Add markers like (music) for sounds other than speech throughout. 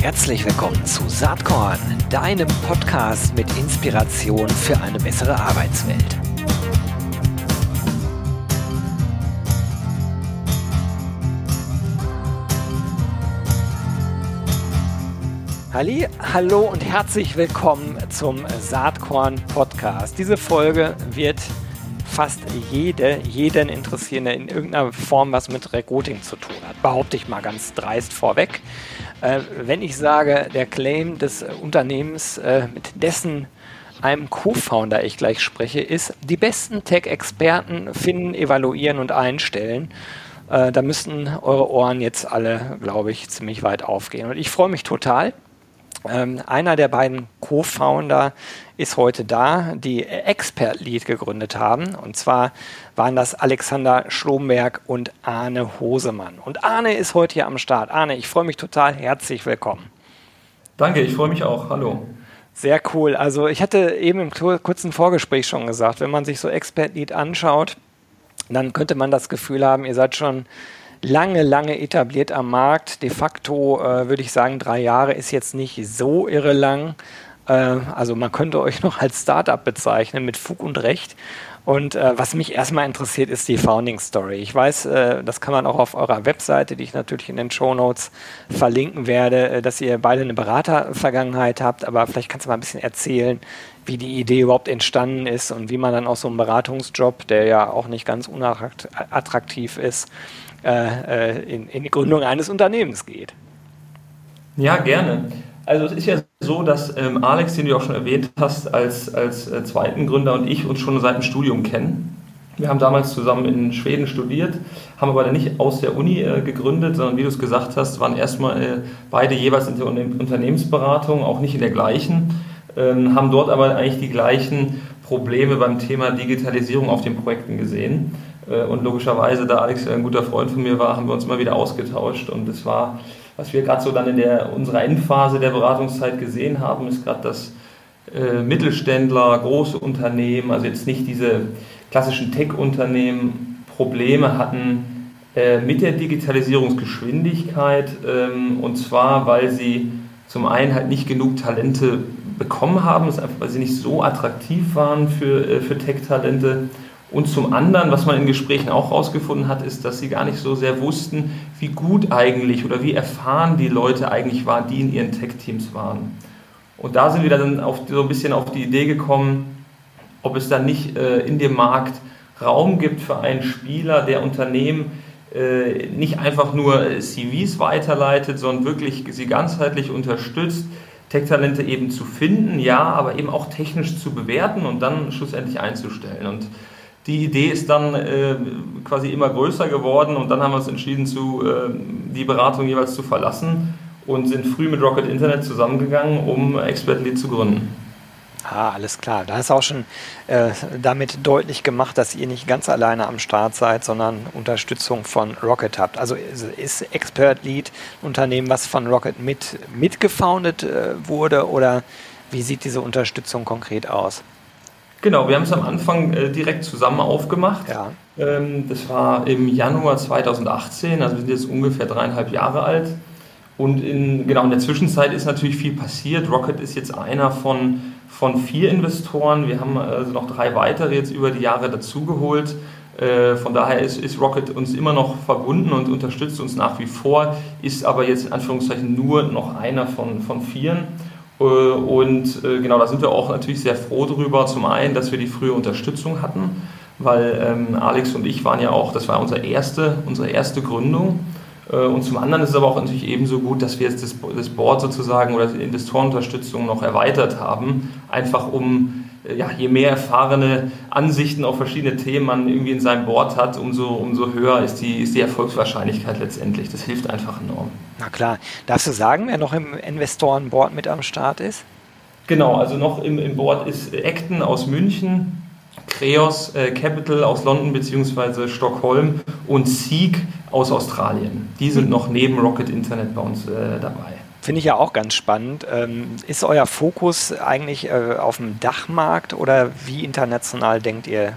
Herzlich willkommen zu Saatkorn, deinem Podcast mit Inspiration für eine bessere Arbeitswelt. Halli, hallo und herzlich willkommen zum Saatkorn Podcast. Diese Folge wird fast jede, jeden interessieren, der in irgendeiner Form was mit Recruiting zu tun hat. Behaupte ich mal ganz dreist vorweg. Äh, wenn ich sage, der Claim des Unternehmens, äh, mit dessen einem Co-Founder ich gleich spreche, ist, die besten Tech-Experten finden, evaluieren und einstellen. Äh, da müssen eure Ohren jetzt alle, glaube ich, ziemlich weit aufgehen. Und ich freue mich total, ähm, einer der beiden Co-Founder ist heute da, die Expert Lead gegründet haben. Und zwar waren das Alexander Schlomberg und Arne Hosemann. Und Arne ist heute hier am Start. Arne, ich freue mich total. Herzlich willkommen. Danke, ich freue mich auch. Hallo. Sehr cool. Also ich hatte eben im kurzen Vorgespräch schon gesagt, wenn man sich so Expert Lead anschaut, dann könnte man das Gefühl haben, ihr seid schon lange, lange etabliert am Markt. De facto äh, würde ich sagen, drei Jahre ist jetzt nicht so irre lang. Äh, also man könnte euch noch als Startup bezeichnen mit Fug und Recht. Und äh, was mich erstmal interessiert, ist die Founding Story. Ich weiß, äh, das kann man auch auf eurer Webseite, die ich natürlich in den Show Notes verlinken werde, äh, dass ihr beide eine Beratervergangenheit habt. Aber vielleicht kannst du mal ein bisschen erzählen, wie die Idee überhaupt entstanden ist und wie man dann auch so einen Beratungsjob, der ja auch nicht ganz unattraktiv ist, äh, in, in die Gründung eines Unternehmens geht. Ja, gerne. Also es ist ja so, dass ähm, Alex, den du auch schon erwähnt hast, als, als äh, zweiten Gründer und ich uns schon seit dem Studium kennen. Wir haben damals zusammen in Schweden studiert, haben aber dann nicht aus der Uni äh, gegründet, sondern wie du es gesagt hast, waren erstmal äh, beide jeweils in der Unternehmensberatung, auch nicht in der gleichen, ähm, haben dort aber eigentlich die gleichen Probleme beim Thema Digitalisierung auf den Projekten gesehen. Äh, und logischerweise, da Alex ein guter Freund von mir war, haben wir uns immer wieder ausgetauscht. Und es war, was wir gerade so dann in der, unserer Endphase der Beratungszeit gesehen haben, ist gerade, dass äh, Mittelständler, große Unternehmen, also jetzt nicht diese klassischen Tech-Unternehmen, Probleme hatten äh, mit der Digitalisierungsgeschwindigkeit. Ähm, und zwar, weil sie zum einen halt nicht genug Talente bekommen haben, einfach, weil sie nicht so attraktiv waren für, äh, für Tech-Talente und zum anderen, was man in Gesprächen auch herausgefunden hat, ist, dass sie gar nicht so sehr wussten, wie gut eigentlich oder wie erfahren die Leute eigentlich waren, die in ihren Tech-Teams waren. Und da sind wir dann auf, so ein bisschen auf die Idee gekommen, ob es dann nicht äh, in dem Markt Raum gibt für einen Spieler, der Unternehmen äh, nicht einfach nur CVs weiterleitet, sondern wirklich sie ganzheitlich unterstützt, Tech-Talente eben zu finden, ja, aber eben auch technisch zu bewerten und dann schlussendlich einzustellen. Und die Idee ist dann äh, quasi immer größer geworden und dann haben wir uns entschieden, zu, äh, die Beratung jeweils zu verlassen und sind früh mit Rocket Internet zusammengegangen, um Expert Lead zu gründen. Ah, alles klar. Da hast du auch schon äh, damit deutlich gemacht, dass ihr nicht ganz alleine am Start seid, sondern Unterstützung von Rocket habt. Also ist Expert Lead ein Unternehmen, was von Rocket mit mitgefoundet äh, wurde oder wie sieht diese Unterstützung konkret aus? Genau, wir haben es am Anfang äh, direkt zusammen aufgemacht. Ja. Ähm, das war im Januar 2018, also wir sind jetzt ungefähr dreieinhalb Jahre alt. Und in, genau in der Zwischenzeit ist natürlich viel passiert. Rocket ist jetzt einer von, von vier Investoren. Wir haben also noch drei weitere jetzt über die Jahre dazugeholt. Äh, von daher ist, ist Rocket uns immer noch verbunden und unterstützt uns nach wie vor, ist aber jetzt in Anführungszeichen nur noch einer von, von vieren. Äh, und äh, genau, da sind wir auch natürlich sehr froh drüber. Zum einen, dass wir die frühe Unterstützung hatten, weil ähm, Alex und ich waren ja auch, das war unsere erste, unsere erste Gründung. Äh, und zum anderen ist es aber auch natürlich ebenso gut, dass wir jetzt das, Board sozusagen oder die Investorenunterstützung noch erweitert haben, einfach um ja, je mehr erfahrene Ansichten auf verschiedene Themen man irgendwie in seinem Board hat, umso, umso höher ist die, ist die Erfolgswahrscheinlichkeit letztendlich. Das hilft einfach enorm. Na klar. Darfst du sagen, wer noch im Investorenboard mit am Start ist? Genau, also noch im, im Board ist Acton aus München, Creos äh, Capital aus London bzw. Stockholm und Seek aus Australien. Die sind hm. noch neben Rocket Internet bei uns äh, dabei. Finde ich ja auch ganz spannend. Ähm, ist euer Fokus eigentlich äh, auf dem Dachmarkt oder wie international denkt ihr?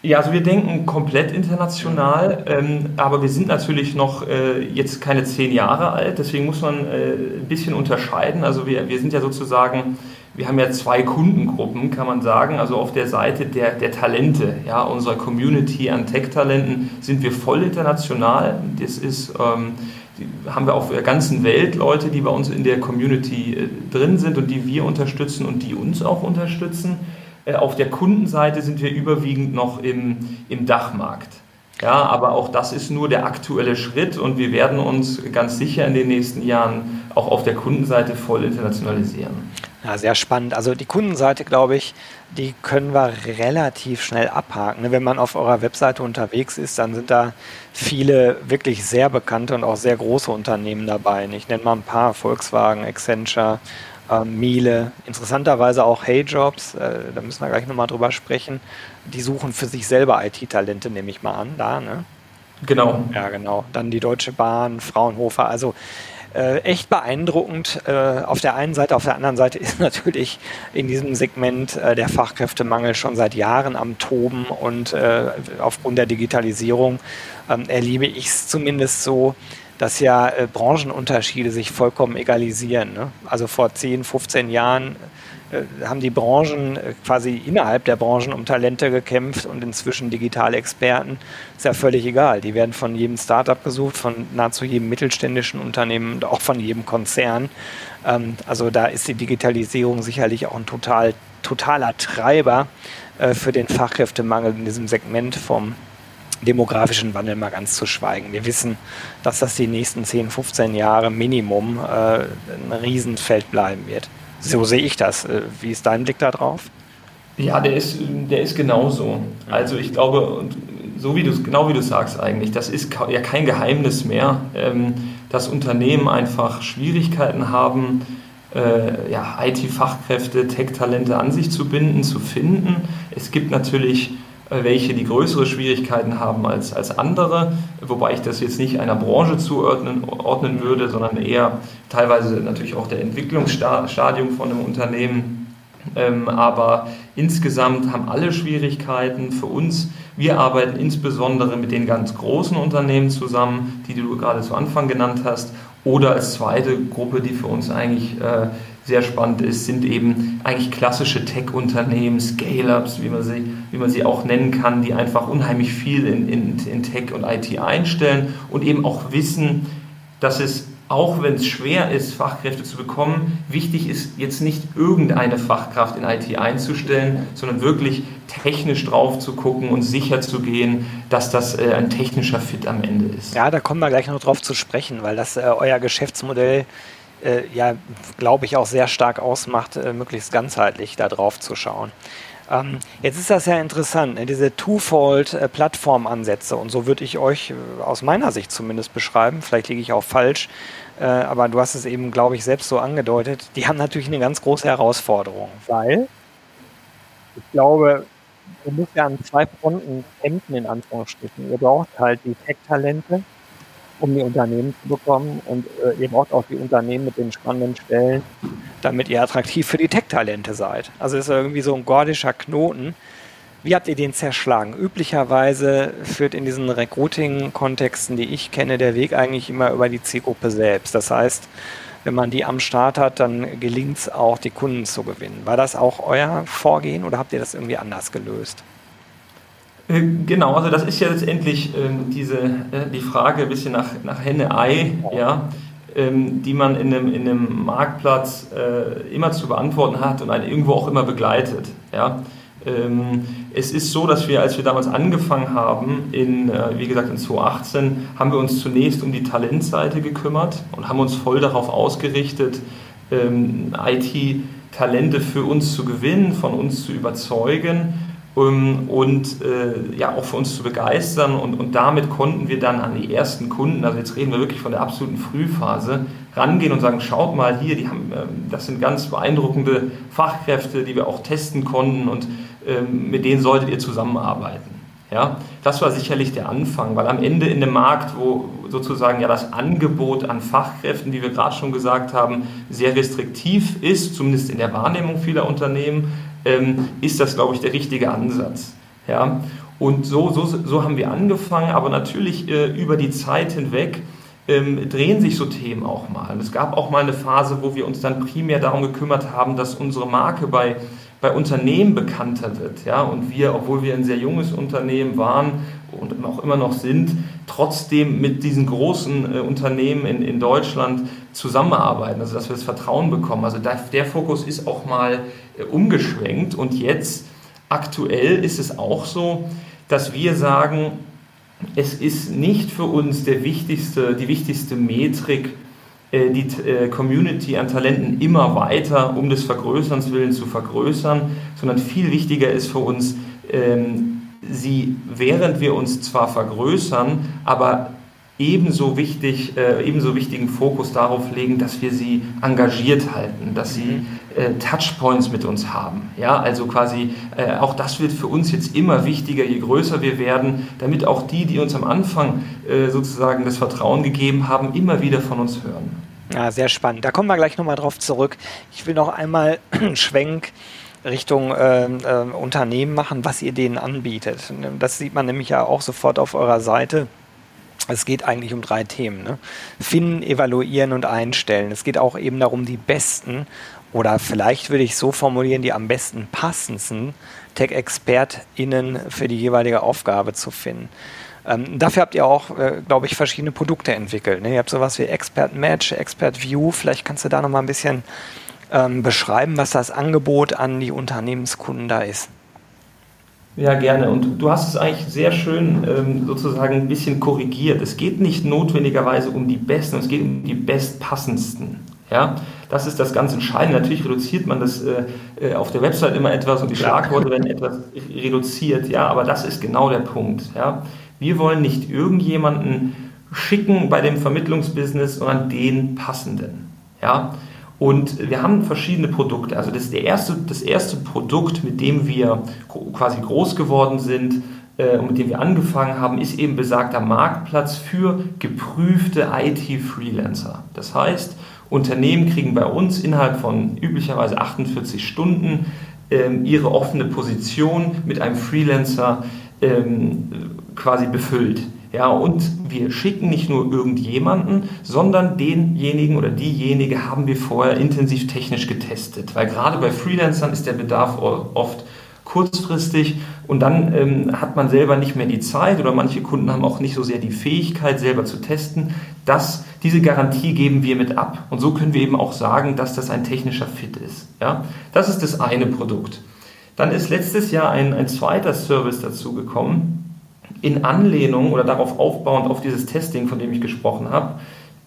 Ja, also wir denken komplett international, ähm, aber wir sind natürlich noch äh, jetzt keine zehn Jahre alt, deswegen muss man äh, ein bisschen unterscheiden. Also wir, wir sind ja sozusagen, wir haben ja zwei Kundengruppen, kann man sagen. Also auf der Seite der, der Talente, ja, unserer Community an Tech-Talenten sind wir voll international. Das ist, ähm, haben wir auf der ganzen Welt Leute, die bei uns in der Community äh, drin sind und die wir unterstützen und die uns auch unterstützen. Äh, auf der Kundenseite sind wir überwiegend noch im, im Dachmarkt. Ja, aber auch das ist nur der aktuelle Schritt und wir werden uns ganz sicher in den nächsten Jahren auch auf der Kundenseite voll internationalisieren. Ja, sehr spannend. Also die Kundenseite, glaube ich, die können wir relativ schnell abhaken. Wenn man auf eurer Webseite unterwegs ist, dann sind da viele wirklich sehr bekannte und auch sehr große Unternehmen dabei. Ich nenne mal ein paar, Volkswagen, Accenture, äh, Miele, interessanterweise auch Hey Jobs, äh, da müssen wir gleich nochmal drüber sprechen. Die suchen für sich selber IT-Talente, nehme ich mal an, da, ne? Genau. Ja, genau. Dann die Deutsche Bahn, Fraunhofer, also äh, echt beeindruckend äh, auf der einen Seite. Auf der anderen Seite ist (laughs) natürlich in diesem Segment äh, der Fachkräftemangel schon seit Jahren am Toben und äh, aufgrund der Digitalisierung ähm, erlebe ich es zumindest so, dass ja äh, Branchenunterschiede sich vollkommen egalisieren. Ne? Also vor 10, 15 Jahren haben die Branchen äh, quasi innerhalb der Branchen um Talente gekämpft und inzwischen digitale Experten. Ist ja völlig egal. Die werden von jedem Startup gesucht, von nahezu jedem mittelständischen Unternehmen und auch von jedem Konzern. Ähm, also da ist die Digitalisierung sicherlich auch ein total, totaler Treiber äh, für den Fachkräftemangel in diesem Segment vom demografischen Wandel mal ganz zu schweigen. Wir wissen, dass das die nächsten 10, 15 Jahre Minimum äh, ein Riesenfeld bleiben wird. So sehe ich das. Äh, wie ist dein Blick darauf? Ja, der ist, der ist genauso. Also ich glaube, so wie du genau wie du sagst eigentlich, das ist ja kein Geheimnis mehr, ähm, dass Unternehmen einfach Schwierigkeiten haben, äh, IT-Fachkräfte, Tech-Talente an sich zu binden, zu finden. Es gibt natürlich welche die größere Schwierigkeiten haben als, als andere, wobei ich das jetzt nicht einer Branche zuordnen ordnen würde, sondern eher teilweise natürlich auch der Entwicklungsstadium von einem Unternehmen. Ähm, aber insgesamt haben alle Schwierigkeiten für uns. Wir arbeiten insbesondere mit den ganz großen Unternehmen zusammen, die du gerade zu Anfang genannt hast, oder als zweite Gruppe, die für uns eigentlich äh, sehr spannend ist, sind eben eigentlich klassische Tech-Unternehmen, Scale-Ups, wie, man sie, wie man sie auch nennen kann, die einfach unheimlich viel in, in, in Tech und IT einstellen und eben auch wissen, dass es auch wenn es schwer ist, Fachkräfte zu bekommen, wichtig ist jetzt nicht irgendeine Fachkraft in IT einzustellen, sondern wirklich technisch drauf zu gucken und sicher zu gehen, dass das äh, ein technischer Fit am Ende ist. Ja, da kommen wir gleich noch drauf zu sprechen, weil das äh, euer Geschäftsmodell äh, ja, glaube ich, auch sehr stark ausmacht, äh, möglichst ganzheitlich da drauf zu schauen. Ähm, jetzt ist das ja interessant, ne? diese Twofold-Plattformansätze und so würde ich euch äh, aus meiner Sicht zumindest beschreiben, vielleicht liege ich auch falsch, äh, aber du hast es eben, glaube ich, selbst so angedeutet, die haben natürlich eine ganz große Herausforderung, weil ich glaube, ihr müsst ja an zwei Fronten kämpfen, in Anführungsstrichen. Ihr braucht halt die Tech-Talente, um die Unternehmen zu bekommen. Und äh, ihr braucht auch die Unternehmen mit den spannenden Stellen, damit ihr attraktiv für die Tech-Talente seid. Also ist irgendwie so ein gordischer Knoten. Wie habt ihr den zerschlagen? Üblicherweise führt in diesen Recruiting-Kontexten, die ich kenne, der Weg eigentlich immer über die Zielgruppe selbst. Das heißt, wenn man die am Start hat, dann gelingt es auch, die Kunden zu gewinnen. War das auch euer Vorgehen oder habt ihr das irgendwie anders gelöst? Äh, genau, also das ist ja letztendlich ähm, diese, äh, die Frage ein bisschen nach, nach Henne-Ei, ja, ähm, die man in einem, in einem Marktplatz äh, immer zu beantworten hat und einen irgendwo auch immer begleitet. Ja. Ähm, es ist so, dass wir, als wir damals angefangen haben, in, äh, wie gesagt in 2018, haben wir uns zunächst um die Talentseite gekümmert und haben uns voll darauf ausgerichtet, ähm, IT-Talente für uns zu gewinnen, von uns zu überzeugen um, und äh, ja auch für uns zu begeistern. Und, und damit konnten wir dann an die ersten Kunden, also jetzt reden wir wirklich von der absoluten Frühphase, rangehen und sagen, schaut mal hier, die haben, äh, das sind ganz beeindruckende Fachkräfte, die wir auch testen konnten und äh, mit denen solltet ihr zusammenarbeiten. Ja, das war sicherlich der Anfang, weil am Ende in dem Markt, wo sozusagen ja das Angebot an Fachkräften, wie wir gerade schon gesagt haben, sehr restriktiv ist, zumindest in der Wahrnehmung vieler Unternehmen, ähm, ist das, glaube ich, der richtige Ansatz. Ja? Und so, so, so haben wir angefangen, aber natürlich äh, über die Zeit hinweg ähm, drehen sich so Themen auch mal. Und es gab auch mal eine Phase, wo wir uns dann primär darum gekümmert haben, dass unsere Marke bei, bei Unternehmen bekannter wird. Ja? Und wir, obwohl wir ein sehr junges Unternehmen waren und auch immer noch sind, trotzdem mit diesen großen äh, Unternehmen in, in Deutschland zusammenarbeiten, also dass wir das Vertrauen bekommen. Also der, der Fokus ist auch mal äh, umgeschwenkt und jetzt aktuell ist es auch so, dass wir sagen, es ist nicht für uns der wichtigste, die wichtigste Metrik, äh, die äh, Community an Talenten immer weiter um des Vergrößerns willen zu vergrößern, sondern viel wichtiger ist für uns, ähm, sie, während wir uns zwar vergrößern, aber ebenso wichtig, äh, ebenso wichtigen Fokus darauf legen, dass wir sie engagiert halten, dass sie mhm. äh, Touchpoints mit uns haben. Ja, also quasi äh, auch das wird für uns jetzt immer wichtiger, je größer wir werden, damit auch die, die uns am Anfang äh, sozusagen das Vertrauen gegeben haben, immer wieder von uns hören. Ja, sehr spannend. Da kommen wir gleich nochmal drauf zurück. Ich will noch einmal (clears throat) einen Schwenk Richtung äh, äh, Unternehmen machen, was ihr denen anbietet. Das sieht man nämlich ja auch sofort auf eurer Seite es geht eigentlich um drei Themen. Ne? Finden, evaluieren und einstellen. Es geht auch eben darum, die besten oder vielleicht würde ich so formulieren, die am besten passendsten Tech-ExpertInnen für die jeweilige Aufgabe zu finden. Ähm, dafür habt ihr auch, äh, glaube ich, verschiedene Produkte entwickelt. Ne? Ihr habt sowas wie Expert Match, Expert View. Vielleicht kannst du da noch mal ein bisschen ähm, beschreiben, was das Angebot an die Unternehmenskunden da ist. Ja, gerne. Und du hast es eigentlich sehr schön ähm, sozusagen ein bisschen korrigiert. Es geht nicht notwendigerweise um die Besten, es geht um die Bestpassendsten. Ja, das ist das ganz Entscheidende. Natürlich reduziert man das äh, äh auf der Website immer etwas und die Schlagworte werden etwas reduziert. Ja, aber das ist genau der Punkt. Ja, wir wollen nicht irgendjemanden schicken bei dem Vermittlungsbusiness, sondern den passenden. Ja, und wir haben verschiedene Produkte. Also das, der erste, das erste Produkt, mit dem wir quasi groß geworden sind äh, und mit dem wir angefangen haben, ist eben besagter Marktplatz für geprüfte IT-Freelancer. Das heißt, Unternehmen kriegen bei uns innerhalb von üblicherweise 48 Stunden ähm, ihre offene Position mit einem Freelancer ähm, quasi befüllt. Ja, und wir schicken nicht nur irgendjemanden, sondern denjenigen oder diejenige haben wir vorher intensiv technisch getestet. Weil gerade bei Freelancern ist der Bedarf oft kurzfristig und dann ähm, hat man selber nicht mehr die Zeit oder manche Kunden haben auch nicht so sehr die Fähigkeit, selber zu testen. Das, diese Garantie geben wir mit ab. Und so können wir eben auch sagen, dass das ein technischer Fit ist. Ja? Das ist das eine Produkt. Dann ist letztes Jahr ein, ein zweiter Service dazu gekommen, in Anlehnung oder darauf aufbauend auf dieses Testing, von dem ich gesprochen habe,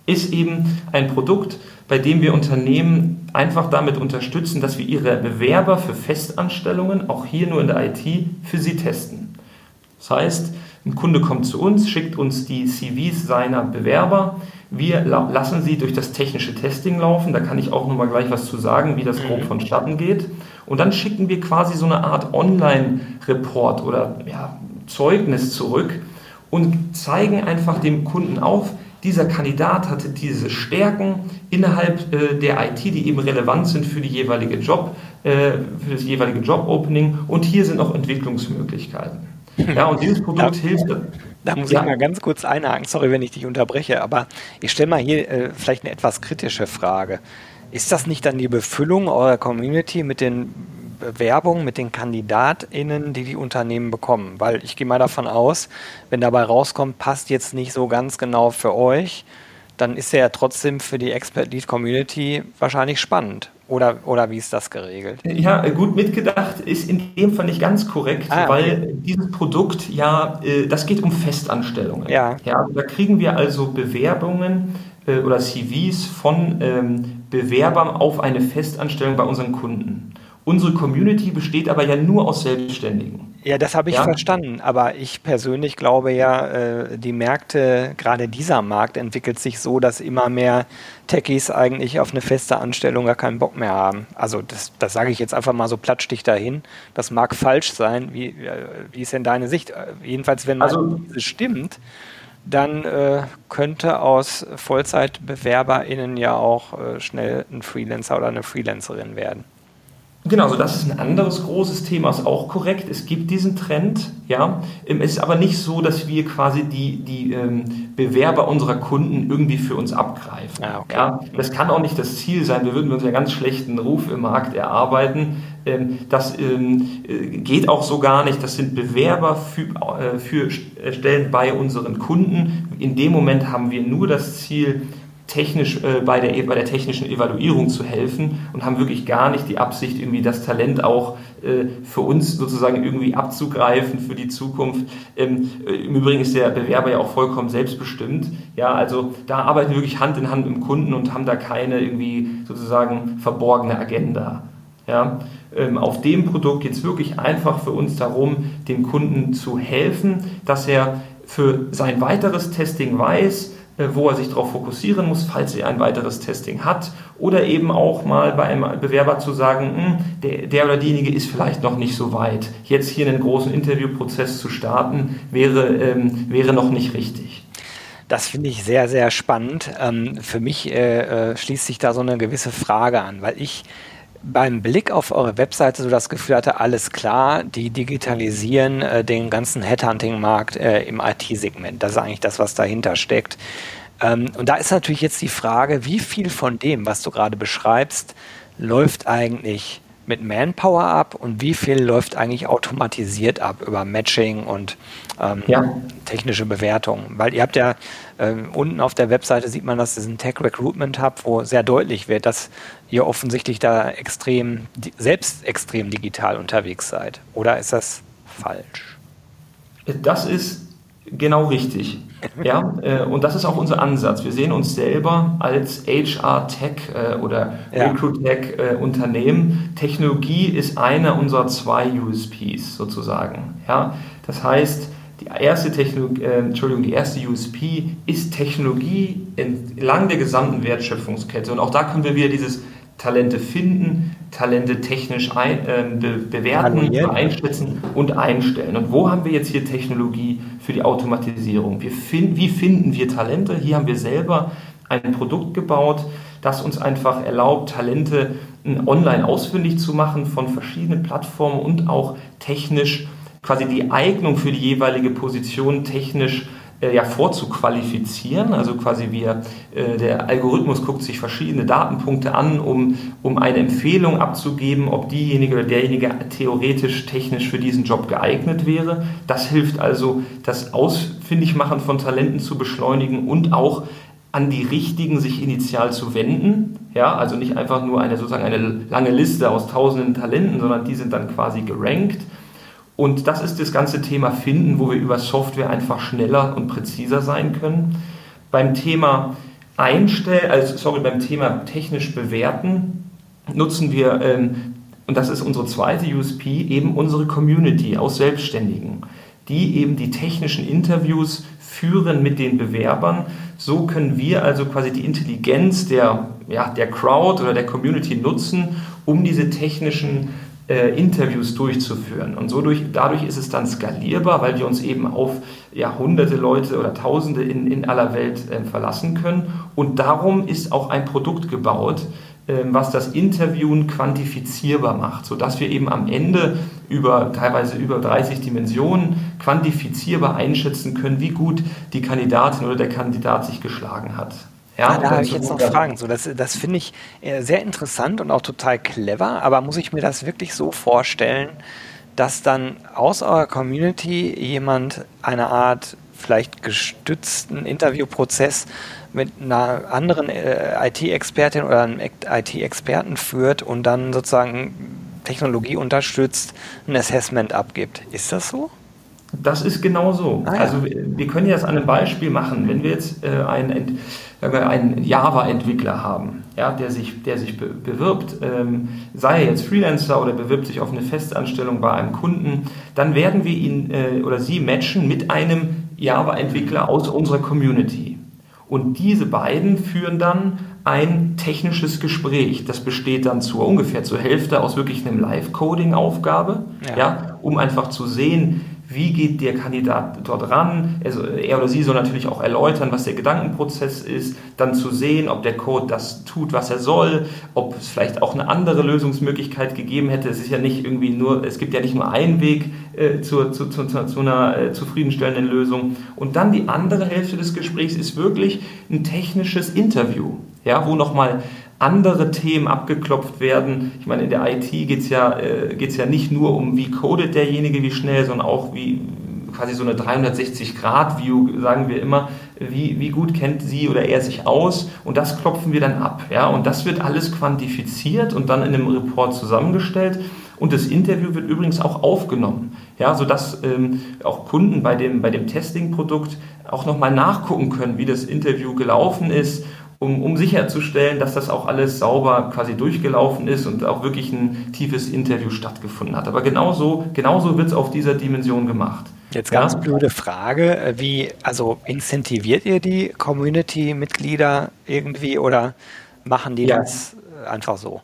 ist eben ein Produkt, bei dem wir Unternehmen einfach damit unterstützen, dass wir ihre Bewerber für Festanstellungen, auch hier nur in der IT, für sie testen. Das heißt, ein Kunde kommt zu uns, schickt uns die CVs seiner Bewerber. Wir lassen sie durch das technische Testing laufen. Da kann ich auch nochmal gleich was zu sagen, wie das grob mhm. vonstatten geht. Und dann schicken wir quasi so eine Art Online-Report oder ja, Zeugnis zurück und zeigen einfach dem Kunden auf, dieser Kandidat hatte diese Stärken innerhalb äh, der IT, die eben relevant sind für die jeweilige Job, äh, für das jeweilige Job-Opening und hier sind noch Entwicklungsmöglichkeiten. Ja, und dieses Produkt da, hilft. Da muss ja. ich mal ganz kurz einhaken, sorry, wenn ich dich unterbreche, aber ich stelle mal hier äh, vielleicht eine etwas kritische Frage. Ist das nicht dann die Befüllung eurer Community mit den Bewerbung mit den KandidatInnen, die die Unternehmen bekommen. Weil ich gehe mal davon aus, wenn dabei rauskommt, passt jetzt nicht so ganz genau für euch, dann ist er ja trotzdem für die Expert Lead Community wahrscheinlich spannend. Oder, oder wie ist das geregelt? Ja, gut mitgedacht ist in dem Fall nicht ganz korrekt, ah, okay. weil dieses Produkt ja, äh, das geht um Festanstellungen. Ja. ja da kriegen wir also Bewerbungen äh, oder CVs von ähm, Bewerbern auf eine Festanstellung bei unseren Kunden. Unsere Community besteht aber ja nur aus Selbstständigen. Ja, das habe ich ja? verstanden. Aber ich persönlich glaube ja, äh, die Märkte, gerade dieser Markt entwickelt sich so, dass immer mehr Techies eigentlich auf eine feste Anstellung gar keinen Bock mehr haben. Also das, das sage ich jetzt einfach mal so platschtig dahin. Das mag falsch sein. Wie, äh, wie ist denn deine Sicht? Äh, jedenfalls, wenn man also, stimmt, dann äh, könnte aus VollzeitbewerberInnen ja auch äh, schnell ein Freelancer oder eine Freelancerin werden. Genau, also das ist ein anderes großes Thema, ist auch korrekt. Es gibt diesen Trend, ja. Ähm, es ist aber nicht so, dass wir quasi die, die ähm, Bewerber unserer Kunden irgendwie für uns abgreifen. Ah, okay. ja. Das kann auch nicht das Ziel sein. Wir würden uns ja ganz schlechten Ruf im Markt erarbeiten. Ähm, das ähm, äh, geht auch so gar nicht. Das sind Bewerber für, äh, für Stellen bei unseren Kunden. In dem Moment haben wir nur das Ziel, technisch äh, bei, der, bei der technischen Evaluierung zu helfen und haben wirklich gar nicht die Absicht, irgendwie das Talent auch äh, für uns sozusagen irgendwie abzugreifen für die Zukunft. Ähm, äh, Im Übrigen ist der Bewerber ja auch vollkommen selbstbestimmt. Ja, also da arbeiten wir wirklich Hand in Hand mit dem Kunden und haben da keine irgendwie sozusagen verborgene Agenda. Ja, ähm, auf dem Produkt geht es wirklich einfach für uns darum, dem Kunden zu helfen, dass er für sein weiteres Testing weiß, wo er sich darauf fokussieren muss, falls er ein weiteres Testing hat. Oder eben auch mal bei einem Bewerber zu sagen, hm, der, der, oder diejenige ist vielleicht noch nicht so weit. Jetzt hier einen großen Interviewprozess zu starten, wäre, ähm, wäre noch nicht richtig. Das finde ich sehr, sehr spannend. Ähm, für mich äh, äh, schließt sich da so eine gewisse Frage an, weil ich beim Blick auf eure Webseite so das Gefühl hatte, alles klar, die digitalisieren äh, den ganzen Headhunting-Markt äh, im IT-Segment. Das ist eigentlich das, was dahinter steckt. Ähm, und da ist natürlich jetzt die Frage, wie viel von dem, was du gerade beschreibst, läuft eigentlich mit Manpower ab und wie viel läuft eigentlich automatisiert ab über Matching und ähm, ja. technische Bewertungen? Weil ihr habt ja ähm, unten auf der Webseite sieht man, dass es ein Tech Recruitment Hub, wo sehr deutlich wird, dass ihr offensichtlich da extrem, selbst extrem digital unterwegs seid. Oder ist das falsch? Das ist genau richtig. Ja, äh, und das ist auch unser Ansatz. Wir sehen uns selber als HR-Tech äh, oder ja. Recruit-Tech-Unternehmen. Technologie ist einer unserer zwei USPs sozusagen. Ja, das heißt, die erste, Technologie, äh, Entschuldigung, die erste USP ist Technologie entlang der gesamten Wertschöpfungskette. Und auch da können wir wieder dieses Talente finden, Talente technisch ein, äh, be bewerten, einschätzen und einstellen. Und wo haben wir jetzt hier Technologie für die Automatisierung? Find, wie finden wir Talente? Hier haben wir selber ein Produkt gebaut, das uns einfach erlaubt, Talente online ausfindig zu machen von verschiedenen Plattformen und auch technisch quasi die Eignung für die jeweilige Position technisch ja, vorzuqualifizieren. Also quasi wir, äh, der Algorithmus guckt sich verschiedene Datenpunkte an, um, um eine Empfehlung abzugeben, ob diejenige oder derjenige theoretisch technisch für diesen Job geeignet wäre. Das hilft also, das Ausfindigmachen von Talenten zu beschleunigen und auch an die richtigen sich initial zu wenden. Ja, also nicht einfach nur eine sozusagen eine lange Liste aus tausenden Talenten, sondern die sind dann quasi gerankt und das ist das ganze Thema Finden, wo wir über Software einfach schneller und präziser sein können. Beim Thema Einstellen, also sorry, beim Thema technisch bewerten nutzen wir, ähm, und das ist unsere zweite USP, eben unsere Community aus Selbstständigen, die eben die technischen Interviews führen mit den Bewerbern. So können wir also quasi die Intelligenz der, ja, der Crowd oder der Community nutzen, um diese technischen äh, Interviews durchzuführen. Und so durch, dadurch ist es dann skalierbar, weil wir uns eben auf ja, hunderte Leute oder Tausende in, in aller Welt äh, verlassen können. Und darum ist auch ein Produkt gebaut, äh, was das Interviewen quantifizierbar macht, sodass wir eben am Ende über teilweise über 30 Dimensionen quantifizierbar einschätzen können, wie gut die Kandidatin oder der Kandidat sich geschlagen hat. Ja, ah, da habe ich jetzt noch Fragen. So, das das finde ich äh, sehr interessant und auch total clever, aber muss ich mir das wirklich so vorstellen, dass dann aus eurer Community jemand eine Art vielleicht gestützten Interviewprozess mit einer anderen äh, IT-Expertin oder einem IT-Experten führt und dann sozusagen Technologie unterstützt ein Assessment abgibt. Ist das so? Das ist genau so. Ah, ja. Also wir können ja das an einem Beispiel machen. Wenn wir jetzt äh, einen, einen Java-Entwickler haben, ja, der sich, der sich bewirbt, ähm, sei er jetzt Freelancer oder bewirbt sich auf eine Festanstellung bei einem Kunden, dann werden wir ihn äh, oder sie matchen mit einem Java-Entwickler aus unserer Community. Und diese beiden führen dann ein technisches Gespräch. Das besteht dann zur ungefähr zur Hälfte aus wirklich einem Live-Coding-Aufgabe, ja. ja. um einfach zu sehen, wie geht der Kandidat dort ran. Also er oder sie soll natürlich auch erläutern, was der Gedankenprozess ist, dann zu sehen, ob der Code das tut, was er soll, ob es vielleicht auch eine andere Lösungsmöglichkeit gegeben hätte. Es ist ja nicht irgendwie nur, es gibt ja nicht nur einen Weg äh, zur, zu, zu, zu, einer äh, zufriedenstellenden Lösung. Und dann die andere Hälfte des Gesprächs ist wirklich ein technisches Interview, ja, wo nochmal andere Themen abgeklopft werden. Ich meine, in der IT geht es ja, äh, ja nicht nur um, wie codet derjenige, wie schnell, sondern auch, wie quasi so eine 360-Grad-View, sagen wir immer, wie, wie gut kennt sie oder er sich aus und das klopfen wir dann ab. Ja? Und das wird alles quantifiziert und dann in einem Report zusammengestellt. Und das Interview wird übrigens auch aufgenommen, ja, sodass ähm, auch Kunden bei dem, bei dem Testing-Produkt auch nochmal nachgucken können, wie das Interview gelaufen ist um, um sicherzustellen, dass das auch alles sauber quasi durchgelaufen ist und auch wirklich ein tiefes Interview stattgefunden hat. Aber genauso, genauso wird es auf dieser Dimension gemacht. Jetzt ganz ja? blöde Frage, wie, also incentiviert ihr die Community-Mitglieder irgendwie oder machen die ja. das einfach so?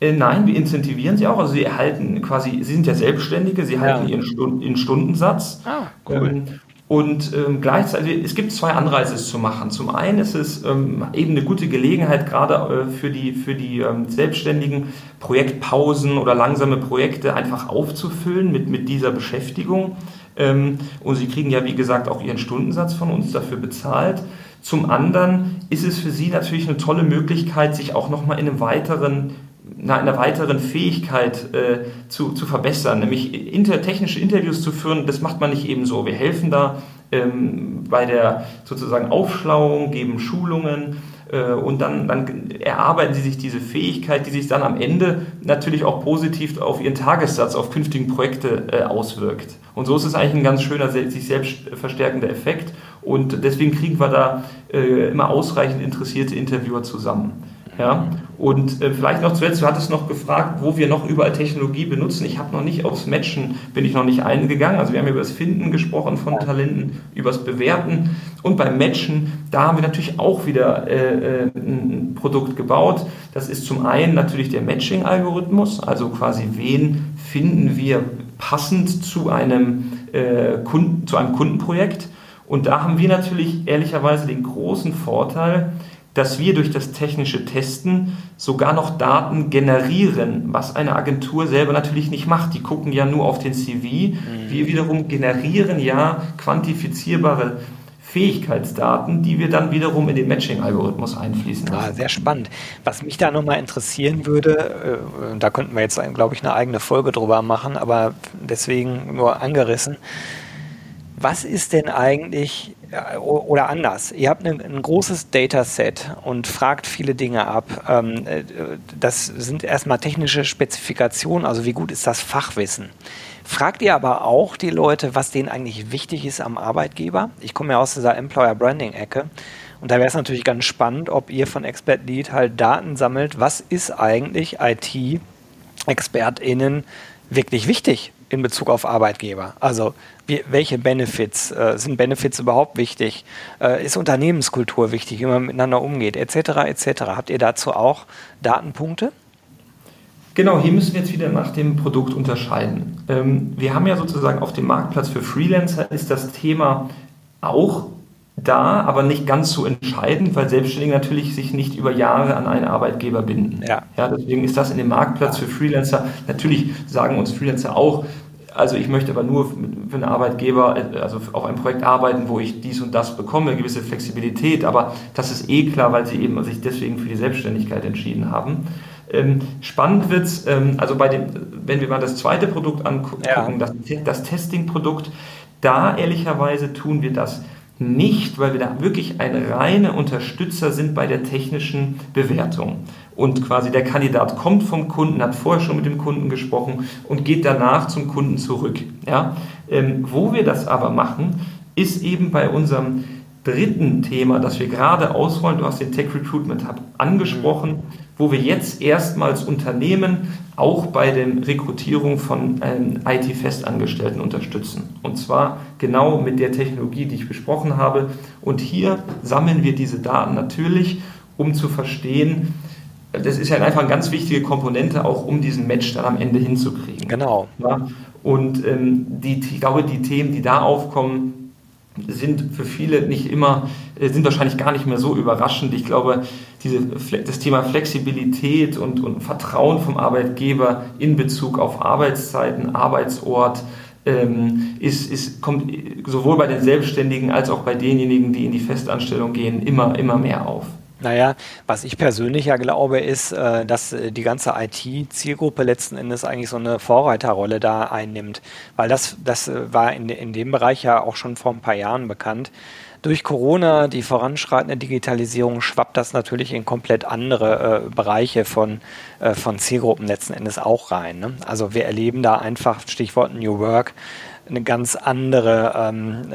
Äh, nein, wir incentivieren sie auch. Also sie erhalten quasi, sie sind ja Selbstständige, sie erhalten ja. ihren, Stund, ihren Stundensatz. Ah, cool. Ähm, und ähm, gleichzeitig, es gibt zwei Anreize, zu machen. Zum einen ist es ähm, eben eine gute Gelegenheit, gerade äh, für die, für die ähm, Selbstständigen, Projektpausen oder langsame Projekte einfach aufzufüllen mit, mit dieser Beschäftigung. Ähm, und sie kriegen ja, wie gesagt, auch ihren Stundensatz von uns dafür bezahlt. Zum anderen ist es für sie natürlich eine tolle Möglichkeit, sich auch nochmal in einem weiteren einer weiteren Fähigkeit äh, zu, zu verbessern, nämlich inter, technische Interviews zu führen, das macht man nicht eben so. Wir helfen da ähm, bei der sozusagen Aufschlauung, geben Schulungen äh, und dann, dann erarbeiten sie sich diese Fähigkeit, die sich dann am Ende natürlich auch positiv auf ihren Tagessatz, auf künftigen Projekte äh, auswirkt. Und so ist es eigentlich ein ganz schöner, sich selbst verstärkender Effekt und deswegen kriegen wir da äh, immer ausreichend interessierte Interviewer zusammen. Ja? Und äh, vielleicht noch zuletzt, du hattest noch gefragt, wo wir noch überall Technologie benutzen. Ich habe noch nicht aufs Matchen, bin ich noch nicht eingegangen. Also wir haben über das Finden gesprochen von Talenten, über das Bewerten. Und beim Matchen, da haben wir natürlich auch wieder äh, äh, ein Produkt gebaut. Das ist zum einen natürlich der Matching-Algorithmus, also quasi wen finden wir passend zu einem, äh, Kunden, zu einem Kundenprojekt. Und da haben wir natürlich ehrlicherweise den großen Vorteil, dass wir durch das technische Testen sogar noch Daten generieren, was eine Agentur selber natürlich nicht macht. Die gucken ja nur auf den CV. Mhm. Wir wiederum generieren ja quantifizierbare Fähigkeitsdaten, die wir dann wiederum in den Matching-Algorithmus einfließen lassen. Ah, sehr spannend. Was mich da nochmal interessieren würde, äh, da könnten wir jetzt, glaube ich, eine eigene Folge drüber machen, aber deswegen nur angerissen. Was ist denn eigentlich oder anders, ihr habt ein, ein, großes Dataset und fragt viele Dinge ab. Ähm, äh, das sind erstmal technische Spezifikationen, also wie gut ist das Fachwissen. Fragt ihr aber auch die Leute, was denen eigentlich wichtig ist am Arbeitgeber? Ich komme ja aus dieser Employer Branding Ecke und da wäre es natürlich ganz spannend, ob ihr von Expert Lead halt Daten sammelt. Was ist eigentlich IT-ExpertInnen wirklich wichtig in Bezug auf Arbeitgeber? Also wie, welche Benefits, äh, sind Benefits überhaupt wichtig? Äh, ist Unternehmenskultur wichtig, wie man miteinander umgeht, etc. etc. Habt ihr dazu auch Datenpunkte? Genau, hier müssen wir jetzt wieder nach dem Produkt unterscheiden. Ähm, wir haben ja sozusagen auf dem Marktplatz für Freelancer ist das Thema auch da, aber nicht ganz so entscheidend, weil Selbstständige natürlich sich nicht über Jahre an einen Arbeitgeber binden. Ja. ja deswegen ist das in dem Marktplatz für Freelancer, natürlich sagen uns Freelancer auch, also ich möchte aber nur für einen Arbeitgeber, also auf ein Projekt arbeiten, wo ich dies und das bekomme, eine gewisse Flexibilität, aber das ist eh klar, weil sie eben sich deswegen für die Selbstständigkeit entschieden haben. Ähm, spannend wird es, ähm, also bei dem, wenn wir mal das zweite Produkt angucken, ja. das, das Testing-Produkt, da ehrlicherweise tun wir das nicht, weil wir da wirklich ein reiner Unterstützer sind bei der technischen Bewertung. Und quasi der Kandidat kommt vom Kunden, hat vorher schon mit dem Kunden gesprochen und geht danach zum Kunden zurück. Ja? Ähm, wo wir das aber machen, ist eben bei unserem dritten Thema, das wir gerade ausrollen, du hast den Tech Recruitment Hub angesprochen, wo wir jetzt erstmals Unternehmen auch bei der Rekrutierung von ähm, IT-Festangestellten unterstützen. Und zwar genau mit der Technologie, die ich besprochen habe. Und hier sammeln wir diese Daten natürlich, um zu verstehen, das ist ja einfach eine ganz wichtige Komponente, auch um diesen Match dann am Ende hinzukriegen. Genau. Ja? Und ähm, die, ich glaube, die Themen, die da aufkommen, sind für viele nicht immer, äh, sind wahrscheinlich gar nicht mehr so überraschend. Ich glaube, diese, das Thema Flexibilität und, und Vertrauen vom Arbeitgeber in Bezug auf Arbeitszeiten, Arbeitsort, ähm, ist, ist, kommt sowohl bei den Selbstständigen als auch bei denjenigen, die in die Festanstellung gehen, immer, immer mehr auf. Naja, was ich persönlich ja glaube, ist, äh, dass äh, die ganze IT-Zielgruppe letzten Endes eigentlich so eine Vorreiterrolle da einnimmt. Weil das, das äh, war in, in dem Bereich ja auch schon vor ein paar Jahren bekannt. Durch Corona, die voranschreitende Digitalisierung, schwappt das natürlich in komplett andere äh, Bereiche von, äh, von Zielgruppen letzten Endes auch rein. Ne? Also wir erleben da einfach, Stichwort New Work, eine ganz andere ähm,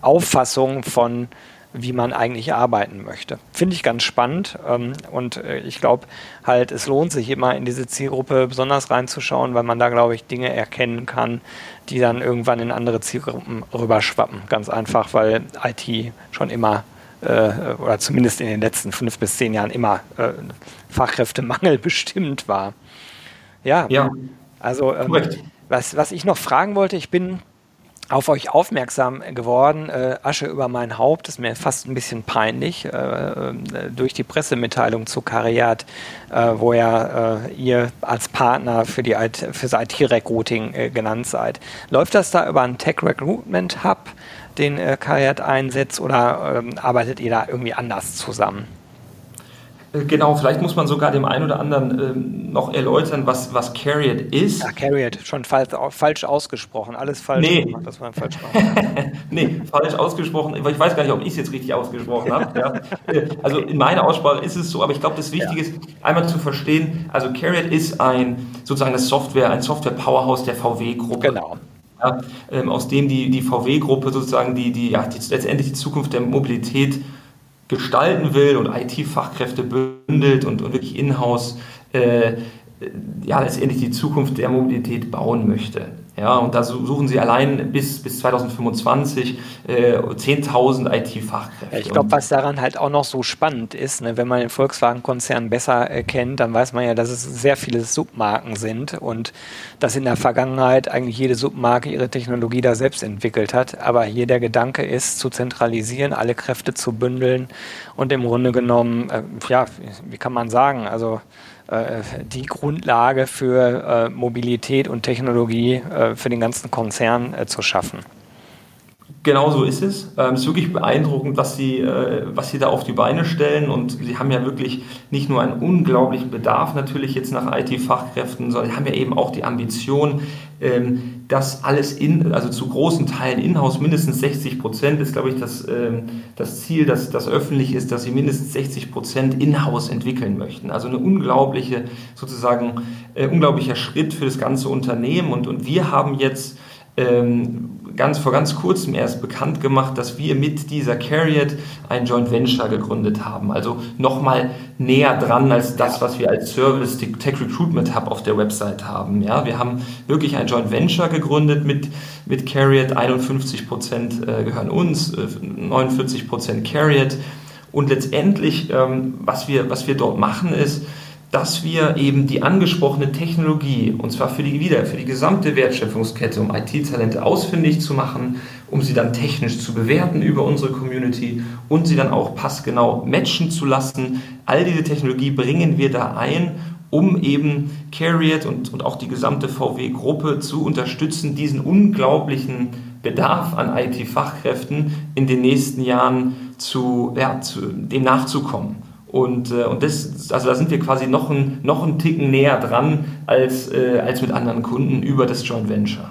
Auffassung von wie man eigentlich arbeiten möchte. Finde ich ganz spannend ähm, und äh, ich glaube halt, es lohnt sich immer in diese Zielgruppe besonders reinzuschauen, weil man da, glaube ich, Dinge erkennen kann, die dann irgendwann in andere Zielgruppen rüberschwappen. Ganz einfach, weil IT schon immer äh, oder zumindest in den letzten fünf bis zehn Jahren immer äh, Fachkräftemangel (laughs) bestimmt war. Ja, ja. also ähm, was, was ich noch fragen wollte, ich bin auf euch aufmerksam geworden. Äh, Asche über mein Haupt ist mir fast ein bisschen peinlich äh, äh durch die Pressemitteilung zu Cariat, äh, wo ja äh, ihr als Partner für die IT, fürs IT-Recruiting äh, genannt seid. Läuft das da über einen Tech Recruitment Hub, den äh, Cariat einsetzt, oder ähm, arbeitet ihr da irgendwie anders zusammen? Äh, genau, vielleicht muss man sogar dem einen oder anderen ähm, noch erläutern, was, was Carriot ist. Ja, Carriot, schon falsch, falsch ausgesprochen, alles falsch nee. gemacht, das war falsch (laughs) Nee, falsch ausgesprochen, ich weiß gar nicht, ob ich es jetzt richtig ausgesprochen habe. Ja. Äh, also in meiner Aussprache ist es so, aber ich glaube, das Wichtige ja. ist, einmal zu verstehen, also Carriot ist ein, sozusagen das Software, ein Software-Powerhouse der VW-Gruppe. Genau. Ja, ähm, aus dem die, die VW-Gruppe sozusagen die, die, ja, die, letztendlich die Zukunft der Mobilität gestalten will und IT-Fachkräfte bündelt und, und wirklich in-house äh, ja, letztendlich die Zukunft der Mobilität bauen möchte. Ja, und da suchen sie allein bis, bis 2025 äh, 10.000 IT-Fachkräfte. Ja, ich glaube, was daran halt auch noch so spannend ist, ne, wenn man den Volkswagen-Konzern besser äh, kennt, dann weiß man ja, dass es sehr viele Submarken sind und dass in der Vergangenheit eigentlich jede Submarke ihre Technologie da selbst entwickelt hat. Aber hier der Gedanke ist, zu zentralisieren, alle Kräfte zu bündeln und im Grunde genommen, äh, ja, wie kann man sagen, also die Grundlage für äh, Mobilität und Technologie äh, für den ganzen Konzern zu schaffen. Genau so ist es. Ähm, es ist wirklich beeindruckend, was sie, äh, was sie da auf die Beine stellen. Und sie haben ja wirklich nicht nur einen unglaublichen Bedarf natürlich jetzt nach IT-Fachkräften, sondern sie haben ja eben auch die Ambition, ähm, das alles in, also zu großen Teilen in-house, mindestens 60 Prozent ist, glaube ich, das, ähm, das Ziel, das, das öffentlich ist, dass sie mindestens 60 Prozent in-house entwickeln möchten. Also eine unglaubliche, sozusagen, äh, unglaublicher Schritt für das ganze Unternehmen. Und, und wir haben jetzt ähm, ganz, vor ganz kurzem erst bekannt gemacht, dass wir mit dieser Carriot ein Joint Venture gegründet haben. Also nochmal näher dran als das, was wir als Service Tech Recruitment Hub auf der Website haben. Ja, wir haben wirklich ein Joint Venture gegründet mit, mit Carriot. 51 Prozent äh, gehören uns, 49 äh, Prozent Carriot. Und letztendlich, ähm, was, wir, was wir dort machen, ist, dass wir eben die angesprochene Technologie, und zwar für die wieder für die gesamte Wertschöpfungskette, um IT-Talente ausfindig zu machen, um sie dann technisch zu bewerten über unsere Community und sie dann auch passgenau matchen zu lassen. All diese Technologie bringen wir da ein, um eben Carriot und, und auch die gesamte VW-Gruppe zu unterstützen, diesen unglaublichen Bedarf an IT-Fachkräften in den nächsten Jahren zu, ja, zu, dem nachzukommen. Und, äh, und das, also da sind wir quasi noch ein, noch einen Ticken näher dran als, äh, als mit anderen Kunden über das Joint Venture.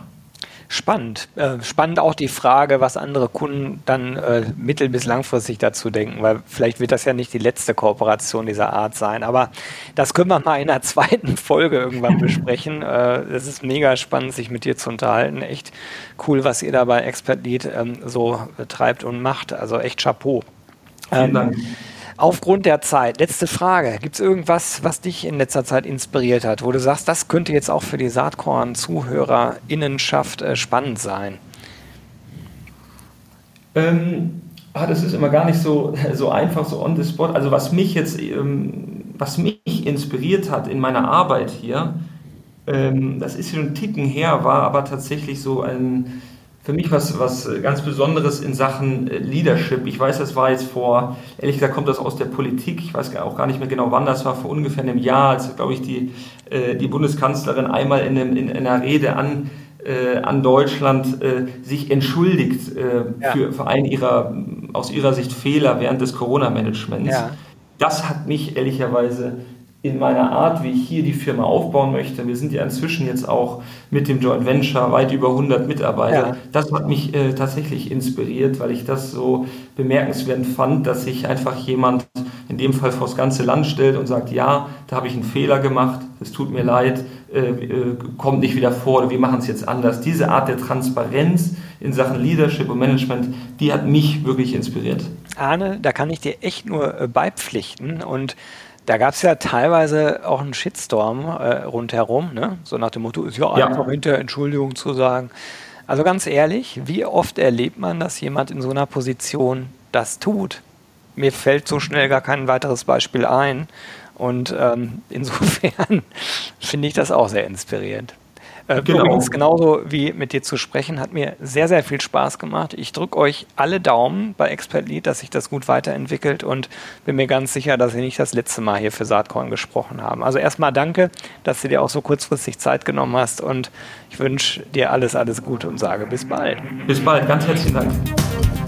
Spannend. Äh, spannend auch die Frage, was andere Kunden dann äh, mittel- bis langfristig dazu denken, weil vielleicht wird das ja nicht die letzte Kooperation dieser Art sein. Aber das können wir mal in einer (laughs) zweiten Folge irgendwann (laughs) besprechen. Äh, es ist mega spannend, sich mit dir zu unterhalten. Echt cool, was ihr da bei Expert Lead ähm, so treibt und macht. Also echt Chapeau. Vielen ähm, Dank. Aufgrund der Zeit, letzte Frage. Gibt es irgendwas, was dich in letzter Zeit inspiriert hat, wo du sagst, das könnte jetzt auch für die Saatkorn-ZuhörerInnenschaft äh, spannend sein? Ähm, ah, das ist immer gar nicht so, (laughs) so einfach, so on the spot. Also was mich jetzt ähm, was mich inspiriert hat in meiner Arbeit hier, ähm, das ist schon ein Ticken her, war aber tatsächlich so ein, für mich was, was ganz Besonderes in Sachen äh, Leadership. Ich weiß, das war jetzt vor, ehrlich gesagt, kommt das aus der Politik. Ich weiß auch gar nicht mehr genau, wann das war, vor ungefähr einem Jahr, als, glaube ich, die, äh, die Bundeskanzlerin einmal in, einem, in, einer Rede an, äh, an Deutschland sich entschuldigt ja. für, für einen ihrer, aus ihrer Sicht Fehler während des Corona-Managements. Ja. Das hat mich ehrlicherweise in meiner Art, wie ich hier die Firma aufbauen möchte. Wir sind ja inzwischen jetzt auch mit dem Joint Venture weit über 100 Mitarbeiter. Ja. Das hat mich äh, tatsächlich inspiriert, weil ich das so bemerkenswert fand, dass sich einfach jemand in dem Fall vor das ganze Land stellt und sagt, ja, da habe ich einen Fehler gemacht, es tut mir leid, äh, äh, kommt nicht wieder vor oder wir machen es jetzt anders. Diese Art der Transparenz in Sachen Leadership und Management, die hat mich wirklich inspiriert. Arne, da kann ich dir echt nur äh, beipflichten und da gab es ja teilweise auch einen Shitstorm äh, rundherum, ne? so nach dem Motto, ist ja, ja einfach hinter Entschuldigung zu sagen. Also ganz ehrlich, wie oft erlebt man, dass jemand in so einer Position das tut? Mir fällt so schnell gar kein weiteres Beispiel ein. Und ähm, (laughs) insofern (laughs) finde ich das auch sehr inspirierend. Äh, genau. Übrigens, genauso wie mit dir zu sprechen, hat mir sehr, sehr viel Spaß gemacht. Ich drücke euch alle Daumen bei Expert Lead, dass sich das gut weiterentwickelt und bin mir ganz sicher, dass ihr nicht das letzte Mal hier für Saatkorn gesprochen haben. Also erstmal danke, dass du dir auch so kurzfristig Zeit genommen hast und ich wünsche dir alles, alles Gute und sage bis bald. Bis bald, ganz herzlichen Dank.